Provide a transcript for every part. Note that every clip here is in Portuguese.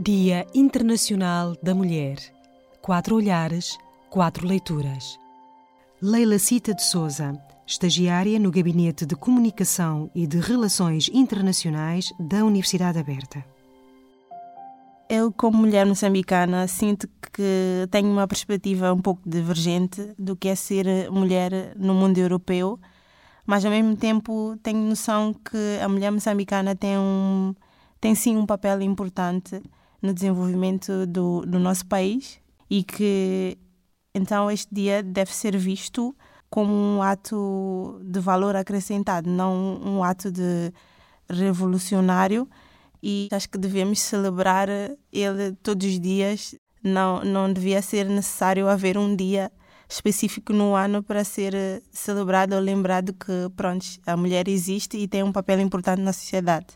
Dia Internacional da Mulher. Quatro olhares, quatro leituras. Leila Cita de Souza, estagiária no Gabinete de Comunicação e de Relações Internacionais da Universidade Aberta. Eu, como mulher moçambicana, sinto que tenho uma perspectiva um pouco divergente do que é ser mulher no mundo europeu, mas ao mesmo tempo tenho noção que a mulher moçambicana tem, um, tem sim um papel importante no desenvolvimento do, do nosso país e que então este dia deve ser visto como um ato de valor acrescentado, não um ato de revolucionário e acho que devemos celebrar ele todos os dias. Não, não devia ser necessário haver um dia específico no ano para ser celebrado ou lembrado que pronto, a mulher existe e tem um papel importante na sociedade.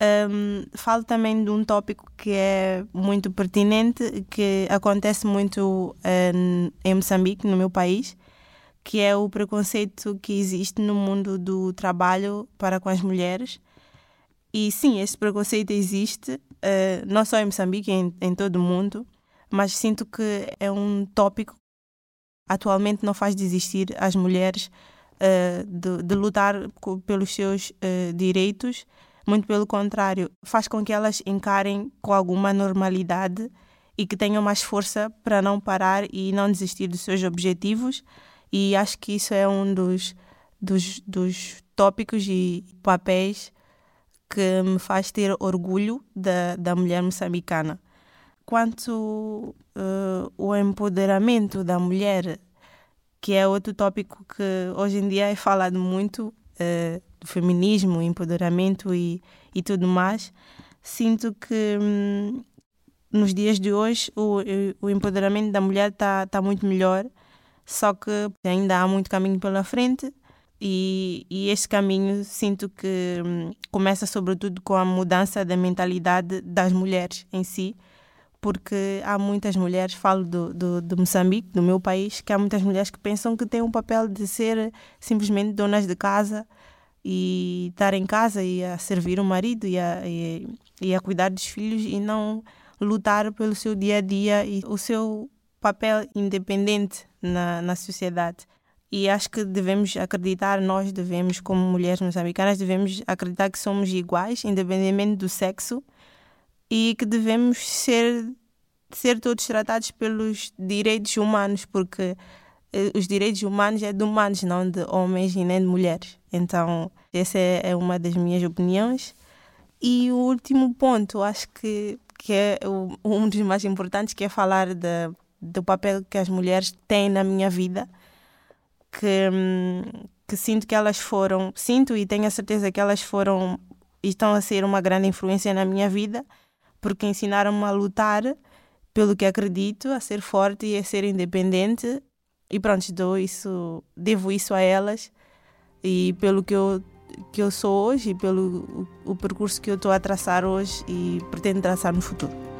Um, falo também de um tópico que é muito pertinente, que acontece muito um, em Moçambique, no meu país, que é o preconceito que existe no mundo do trabalho para com as mulheres. E sim, esse preconceito existe, uh, não só em Moçambique, em, em todo o mundo, mas sinto que é um tópico que atualmente não faz desistir as mulheres uh, de, de, lutar pelos seus uh, direitos muito pelo contrário, faz com que elas encarem com alguma normalidade e que tenham mais força para não parar e não desistir dos seus objetivos. E acho que isso é um dos, dos, dos tópicos e papéis que me faz ter orgulho da, da mulher moçambicana. Quanto uh, o empoderamento da mulher, que é outro tópico que hoje em dia é falado muito, uh, do feminismo, empoderamento e, e tudo mais, sinto que hum, nos dias de hoje o, o empoderamento da mulher está tá muito melhor, só que ainda há muito caminho pela frente. E, e este caminho sinto que hum, começa sobretudo com a mudança da mentalidade das mulheres em si, porque há muitas mulheres, falo do, do, do, Moçambique, do meu país, que há muitas mulheres que pensam que têm um papel de ser simplesmente donas de casa, e estar em casa e a servir o marido e a, e, e a cuidar dos filhos e não lutar pelo seu dia a dia e o seu papel independente na, na sociedade. E acho que devemos acreditar, nós devemos, como mulheres moçambicanas, devemos acreditar que somos iguais, independentemente do sexo, e que devemos ser, ser todos tratados pelos direitos humanos, porque eh, os direitos humanos é de humanos, não de homens e nem de mulheres. Então, essa é, é uma das minhas opiniões. E o último ponto, acho que, que é um dos mais importantes, que é falar de, do papel que as mulheres têm na minha vida, que, que sinto que elas foram, sinto e tenho a certeza que elas foram e estão a ser uma grande influência na minha vida, porque ensinaram-me a lutar pelo que acredito, a ser forte e a ser independente e pronto, dou isso, devo isso a elas e pelo que eu, que eu sou hoje e pelo o, o percurso que eu estou a traçar hoje e pretendo traçar no futuro.